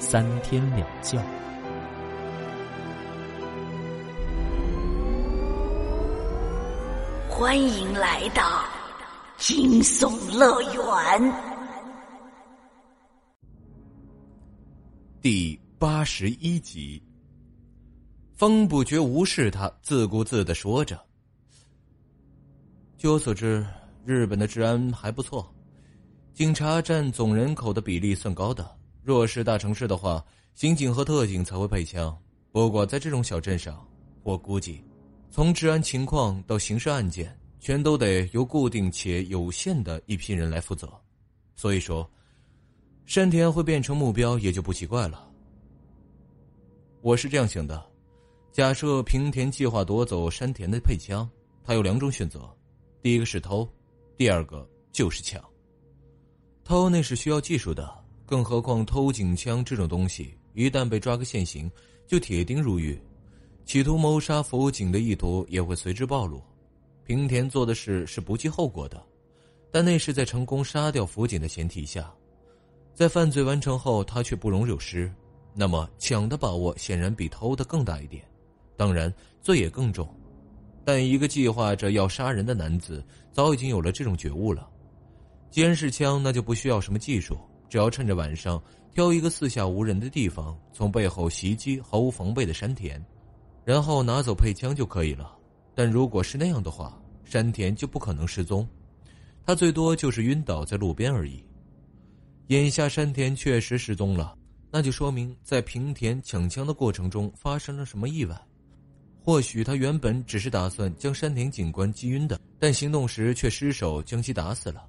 三天两觉。欢迎来到惊悚乐园第八十一集。风不觉无视他，自顾自的说着。据我所知，日本的治安还不错，警察占总人口的比例算高的。若是大城市的话，刑警和特警才会配枪。不过在这种小镇上，我估计，从治安情况到刑事案件，全都得由固定且有限的一批人来负责。所以说，山田会变成目标也就不奇怪了。我是这样想的：假设平田计划夺走山田的配枪，他有两种选择。第一个是偷，第二个就是抢。偷那是需要技术的，更何况偷警枪这种东西，一旦被抓个现行，就铁定入狱。企图谋杀辅警的意图也会随之暴露。平田做的事是不计后果的，但那是在成功杀掉辅警的前提下，在犯罪完成后，他却不容有失。那么抢的把握显然比偷的更大一点，当然罪也更重。但一个计划着要杀人的男子早已经有了这种觉悟了。既然是枪那就不需要什么技术，只要趁着晚上挑一个四下无人的地方，从背后袭击毫无防备的山田，然后拿走配枪就可以了。但如果是那样的话，山田就不可能失踪，他最多就是晕倒在路边而已。眼下山田确实失踪了，那就说明在平田抢枪的过程中发生了什么意外。或许他原本只是打算将山田警官击晕的，但行动时却失手将其打死了。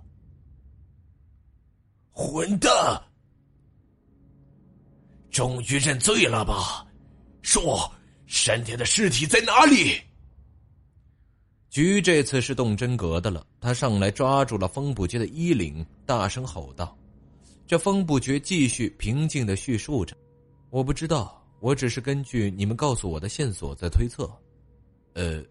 混蛋！终于认罪了吧？说，山田的尸体在哪里？菊这次是动真格的了，他上来抓住了风不绝的衣领，大声吼道：“这风不绝继续平静的叙述着，我不知道。”我只是根据你们告诉我的线索在推测，呃，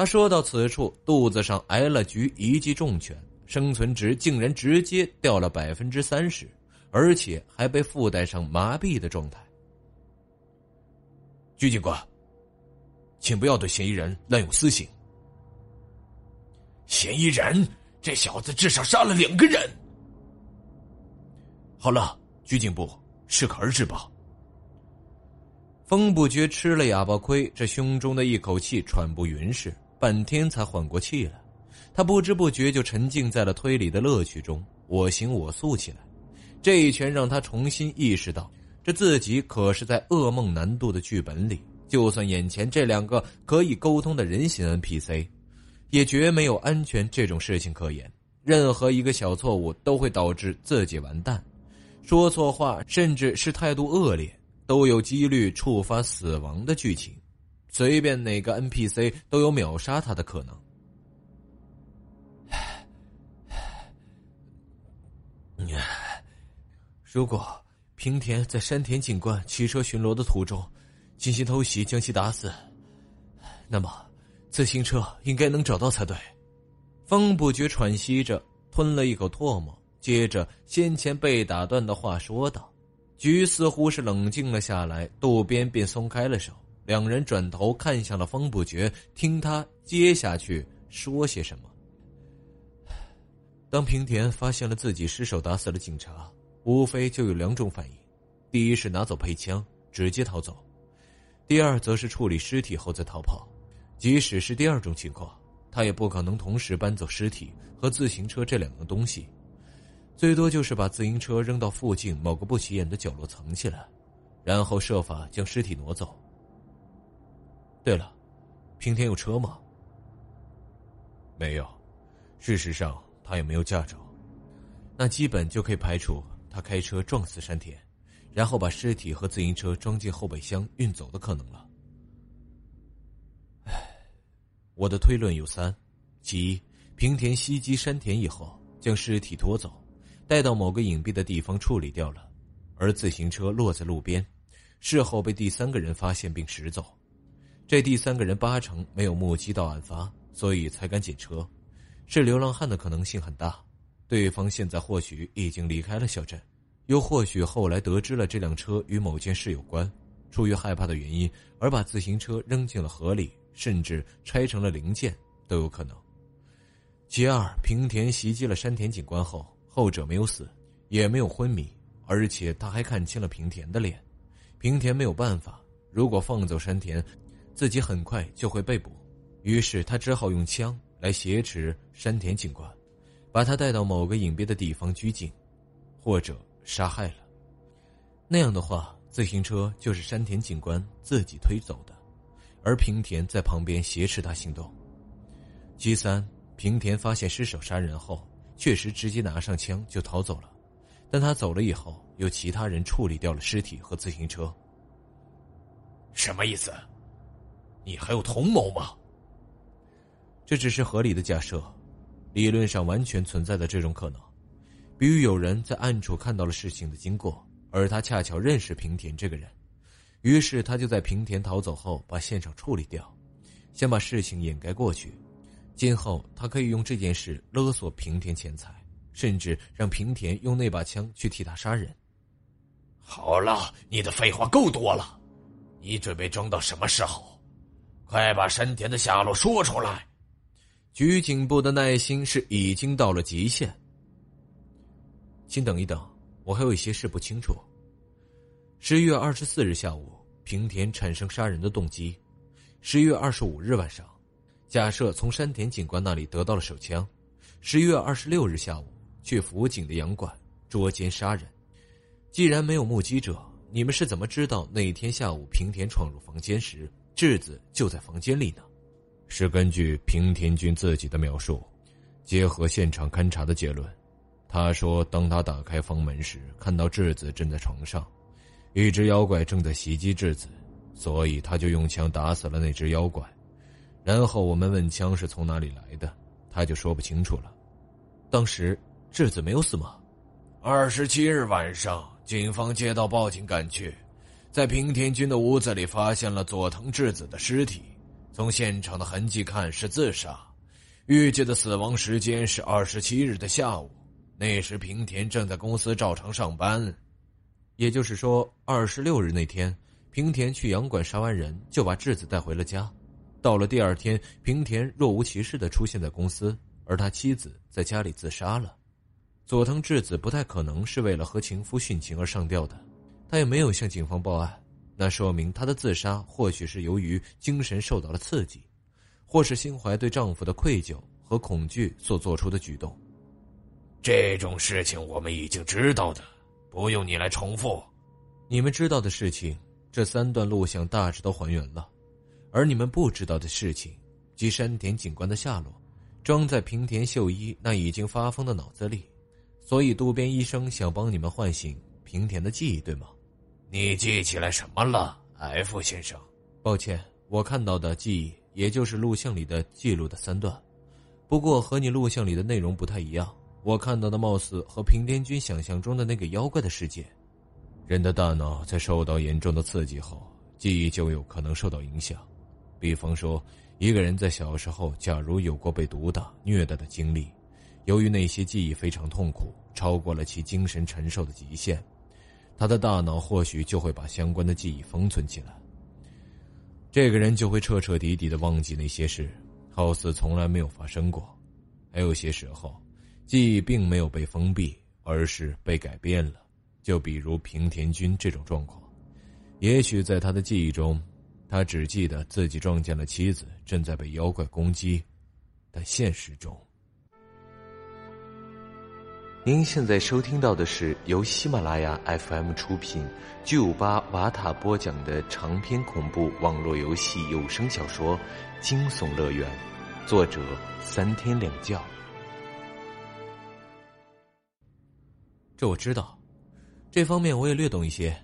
他说到此处，肚子上挨了局一记重拳，生存值竟然直接掉了百分之三十，而且还被附带上麻痹的状态。鞠警官，请不要对嫌疑人滥用私刑。嫌疑人，这小子至少杀了两个人。好了，鞠警部，适可而止吧。风不觉吃了哑巴亏，这胸中的一口气喘不匀实，半天才缓过气来。他不知不觉就沉浸在了推理的乐趣中，我行我素起来。这一拳让他重新意识到，这自己可是在噩梦难度的剧本里。就算眼前这两个可以沟通的人形 NPC，也绝没有安全这种事情可言。任何一个小错误都会导致自己完蛋。说错话，甚至是态度恶劣，都有几率触发死亡的剧情。随便哪个 NPC 都有秒杀他的可能。如果平田在山田警官骑车巡逻的途中进行偷袭，将其打死，那么自行车应该能找到才对。风不觉喘息着，吞了一口唾沫。接着，先前被打断的话说道：“菊似乎是冷静了下来，渡边便松开了手，两人转头看向了方不觉，听他接下去说些什么。当平田发现了自己失手打死了警察，无非就有两种反应：第一是拿走配枪直接逃走；第二则是处理尸体后再逃跑。即使是第二种情况，他也不可能同时搬走尸体和自行车这两样东西。”最多就是把自行车扔到附近某个不起眼的角落藏起来，然后设法将尸体挪走。对了，平田有车吗？没有，事实上他也没有驾照，那基本就可以排除他开车撞死山田，然后把尸体和自行车装进后备箱运走的可能了。唉，我的推论有三：其一，平田袭击山田以后，将尸体拖走，带到某个隐蔽的地方处理掉了，而自行车落在路边，事后被第三个人发现并拾走。这第三个人八成没有目击到案发，所以才敢捡车。是流浪汉的可能性很大，对方现在或许已经离开了小镇，又或许后来得知了这辆车与某件事有关，出于害怕的原因而把自行车扔进了河里，甚至拆成了零件都有可能。其二，平田袭击了山田警官后，后者没有死，也没有昏迷，而且他还看清了平田的脸。平田没有办法，如果放走山田，自己很快就会被捕，于是他只好用枪。来挟持山田警官，把他带到某个隐蔽的地方拘禁，或者杀害了。那样的话，自行车就是山田警官自己推走的，而平田在旁边挟持他行动。其三，平田发现失手杀人后，确实直接拿上枪就逃走了，但他走了以后，有其他人处理掉了尸体和自行车。什么意思？你还有同谋吗？这只是合理的假设，理论上完全存在的这种可能。比如有人在暗处看到了事情的经过，而他恰巧认识平田这个人，于是他就在平田逃走后把现场处理掉，先把事情掩盖过去。今后他可以用这件事勒索平田钱财，甚至让平田用那把枪去替他杀人。好了，你的废话够多了，你准备装到什么时候？快把山田的下落说出来！局警部的耐心是已经到了极限。请等一等，我还有一些事不清楚。十一月二十四日下午，平田产生杀人的动机；十一月二十五日晚上，假设从山田警官那里得到了手枪；十一月二十六日下午，去辅警的洋馆捉奸杀人。既然没有目击者，你们是怎么知道那一天下午平田闯入房间时，智子就在房间里呢？是根据平田君自己的描述，结合现场勘查的结论。他说，当他打开房门时，看到智子正在床上，一只妖怪正在袭击智子，所以他就用枪打死了那只妖怪。然后我们问枪是从哪里来的，他就说不清楚了。当时智子没有死吗？二十七日晚上，警方接到报警赶去，在平田君的屋子里发现了佐藤智子的尸体。从现场的痕迹看是自杀，预计的死亡时间是二十七日的下午。那时平田正在公司照常上班，也就是说，二十六日那天，平田去洋馆杀完人，就把智子带回了家。到了第二天，平田若无其事的出现在公司，而他妻子在家里自杀了。佐藤智子不太可能是为了和情夫殉情而上吊的，他也没有向警方报案。那说明她的自杀或许是由于精神受到了刺激，或是心怀对丈夫的愧疚和恐惧所做出的举动。这种事情我们已经知道的，不用你来重复。你们知道的事情，这三段录像大致都还原了，而你们不知道的事情，及山田警官的下落，装在平田秀一那已经发疯的脑子里，所以渡边医生想帮你们唤醒平田的记忆，对吗？你记起来什么了，F 先生？抱歉，我看到的记忆也就是录像里的记录的三段，不过和你录像里的内容不太一样。我看到的貌似和平田君想象中的那个妖怪的世界。人的大脑在受到严重的刺激后，记忆就有可能受到影响。比方说，一个人在小时候假如有过被毒打、虐待的经历，由于那些记忆非常痛苦，超过了其精神承受的极限。他的大脑或许就会把相关的记忆封存起来，这个人就会彻彻底底的忘记那些事，好似从来没有发生过。还有些时候，记忆并没有被封闭，而是被改变了。就比如平田君这种状况，也许在他的记忆中，他只记得自己撞见了妻子正在被妖怪攻击，但现实中。您现在收听到的是由喜马拉雅 FM 出品、九五八瓦塔播讲的长篇恐怖网络游戏有声小说《惊悚乐园》，作者三天两觉。这我知道，这方面我也略懂一些。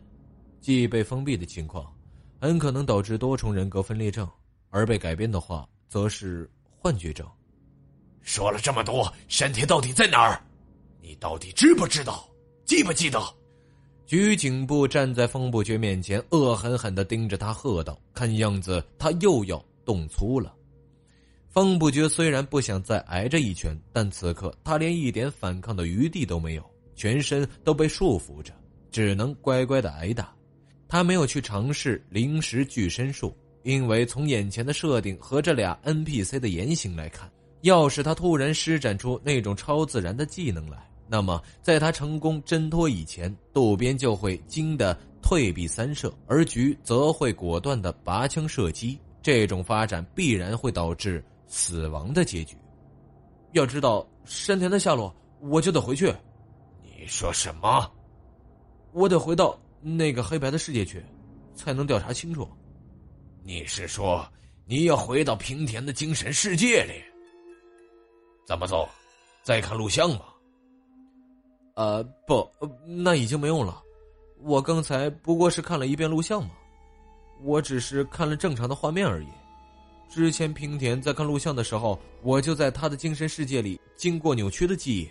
记忆被封闭的情况，很可能导致多重人格分裂症；而被改变的话，则是幻觉症。说了这么多，山田到底在哪儿？你到底知不知道？记不记得？菊景部站在风不觉面前，恶狠狠的盯着他，喝道：“看样子他又要动粗了。”风不觉虽然不想再挨着一拳，但此刻他连一点反抗的余地都没有。全身都被束缚着，只能乖乖的挨打。他没有去尝试临时具身术，因为从眼前的设定和这俩 NPC 的言行来看，要是他突然施展出那种超自然的技能来，那么在他成功挣脱以前，渡边就会惊得退避三舍，而菊则会果断的拔枪射击。这种发展必然会导致死亡的结局。要知道山田的下落，我就得回去。你说什么？我得回到那个黑白的世界去，才能调查清楚。你是说你要回到平田的精神世界里？怎么走？再看录像吗？呃，不，那已经没用了。我刚才不过是看了一遍录像嘛，我只是看了正常的画面而已。之前平田在看录像的时候，我就在他的精神世界里经过扭曲的记忆，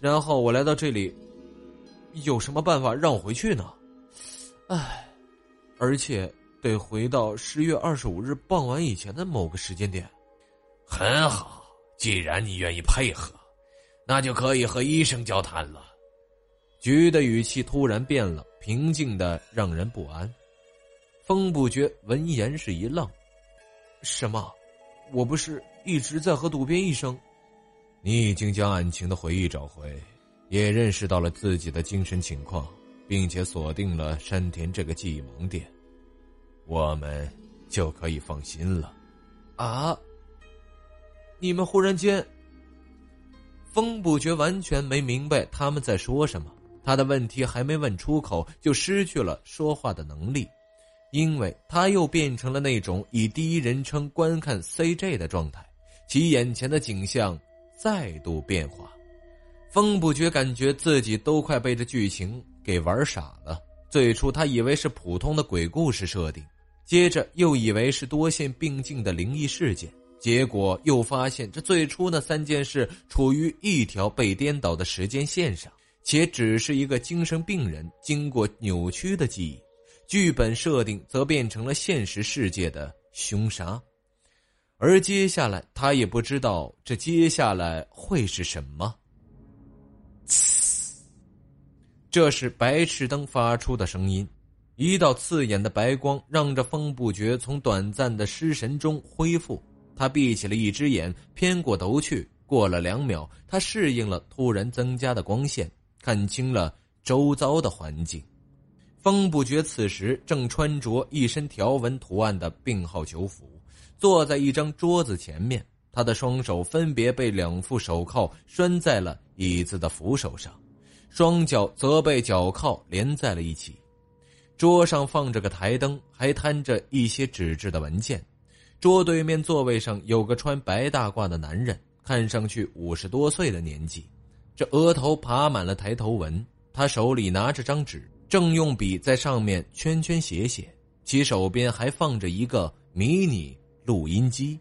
然后我来到这里。有什么办法让我回去呢？唉，而且得回到十月二十五日傍晚以前的某个时间点。很好，既然你愿意配合，那就可以和医生交谈了。菊的语气突然变了，平静的让人不安。风不觉闻言是一愣：“什么？我不是一直在和渡边医生？你已经将案情的回忆找回。”也认识到了自己的精神情况，并且锁定了山田这个记忆盲点，我们就可以放心了。啊！你们忽然间，风不觉完全没明白他们在说什么。他的问题还没问出口，就失去了说话的能力，因为他又变成了那种以第一人称观看 CJ 的状态，其眼前的景象再度变化。风不觉感觉自己都快被这剧情给玩傻了。最初他以为是普通的鬼故事设定，接着又以为是多线并进的灵异事件，结果又发现这最初那三件事处于一条被颠倒的时间线上，且只是一个精神病人经过扭曲的记忆，剧本设定则变成了现实世界的凶杀，而接下来他也不知道这接下来会是什么。这是白炽灯发出的声音，一道刺眼的白光让这风不觉从短暂的失神中恢复。他闭起了一只眼，偏过头去。过了两秒，他适应了突然增加的光线，看清了周遭的环境。风不觉此时正穿着一身条纹图案的病号囚服，坐在一张桌子前面。他的双手分别被两副手铐拴在了椅子的扶手上，双脚则被脚铐连在了一起。桌上放着个台灯，还摊着一些纸质的文件。桌对面座位上有个穿白大褂的男人，看上去五十多岁的年纪，这额头爬满了抬头纹。他手里拿着张纸，正用笔在上面圈圈写写，其手边还放着一个迷你录音机。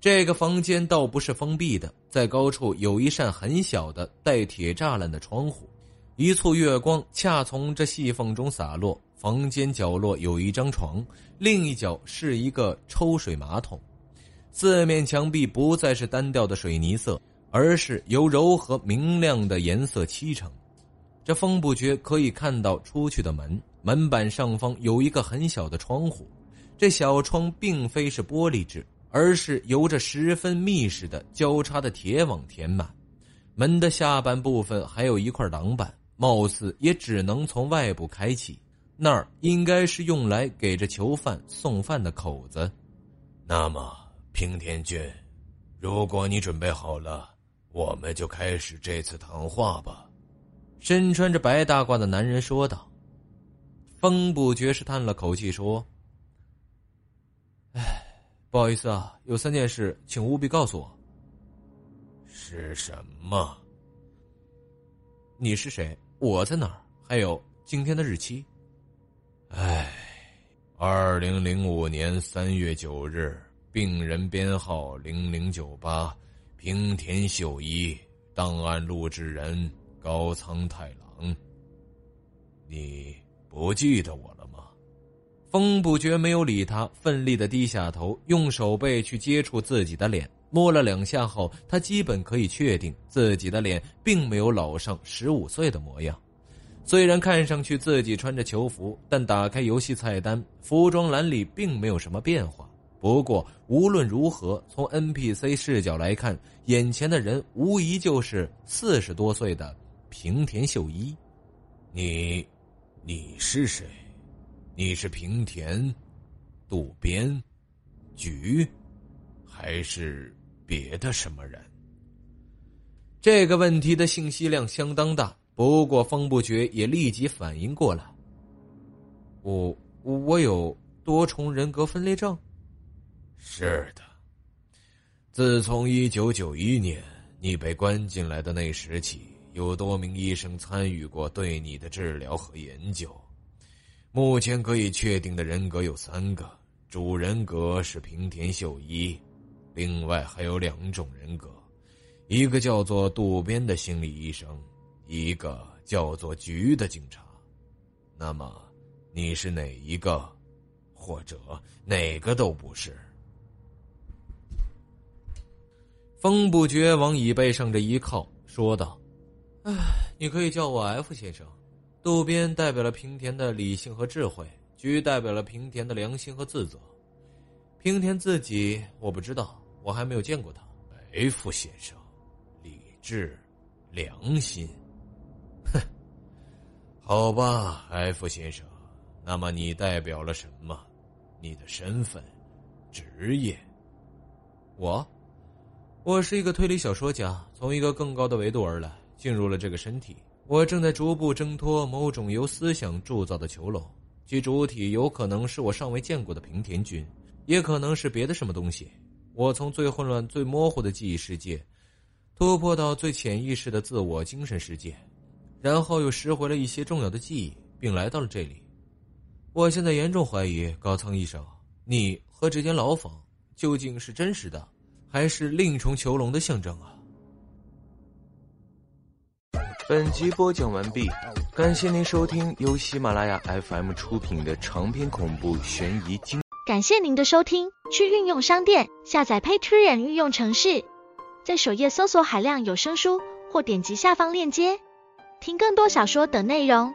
这个房间倒不是封闭的，在高处有一扇很小的带铁栅栏的窗户，一簇月光恰从这细缝中洒落。房间角落有一张床，另一角是一个抽水马桶，四面墙壁不再是单调的水泥色，而是由柔和明亮的颜色漆成。这风不觉可以看到出去的门，门板上方有一个很小的窗户，这小窗并非是玻璃制。而是由着十分密实的交叉的铁网填满，门的下半部分还有一块挡板，貌似也只能从外部开启。那儿应该是用来给这囚犯送饭的口子。那么，平田君，如果你准备好了，我们就开始这次谈话吧。”身穿着白大褂的男人说道。风不觉是叹了口气说：“唉。”不好意思啊，有三件事，请务必告诉我。是什么？你是谁？我在哪儿？还有今天的日期？哎，二零零五年三月九日，病人编号零零九八，平田秀一，档案录制人高仓太郎。你不记得我了吗？风不觉没有理他，奋力的低下头，用手背去接触自己的脸，摸了两下后，他基本可以确定自己的脸并没有老上十五岁的模样。虽然看上去自己穿着囚服，但打开游戏菜单，服装栏里并没有什么变化。不过无论如何，从 NPC 视角来看，眼前的人无疑就是四十多岁的平田秀一。你，你是谁？你是平田，渡边，菊，还是别的什么人？这个问题的信息量相当大，不过风不觉也立即反应过来。我我有多重人格分裂症。是的，自从一九九一年你被关进来的那时起，有多名医生参与过对你的治疗和研究。目前可以确定的人格有三个，主人格是平田秀一，另外还有两种人格，一个叫做渡边的心理医生，一个叫做菊的警察。那么，你是哪一个，或者哪个都不是？风不觉往椅背上这一靠，说道：“唉，你可以叫我 F 先生。”渡边代表了平田的理性和智慧，菊代表了平田的良心和自责。平田自己我不知道，我还没有见过他。F 先生，理智、良心，哼，好吧，F 先生，那么你代表了什么？你的身份、职业？我，我是一个推理小说家，从一个更高的维度而来，进入了这个身体。我正在逐步挣脱某种由思想铸造的囚笼，其主体有可能是我尚未见过的平田君，也可能是别的什么东西。我从最混乱、最模糊的记忆世界，突破到最潜意识的自我精神世界，然后又拾回了一些重要的记忆，并来到了这里。我现在严重怀疑高仓医生，你和这间牢房究竟是真实的，还是另一重囚笼的象征啊？本集播讲完毕，感谢您收听由喜马拉雅 FM 出品的长篇恐怖悬疑惊。感谢您的收听，去运用商店下载 Patreon 运用城市，在首页搜索海量有声书，或点击下方链接听更多小说等内容。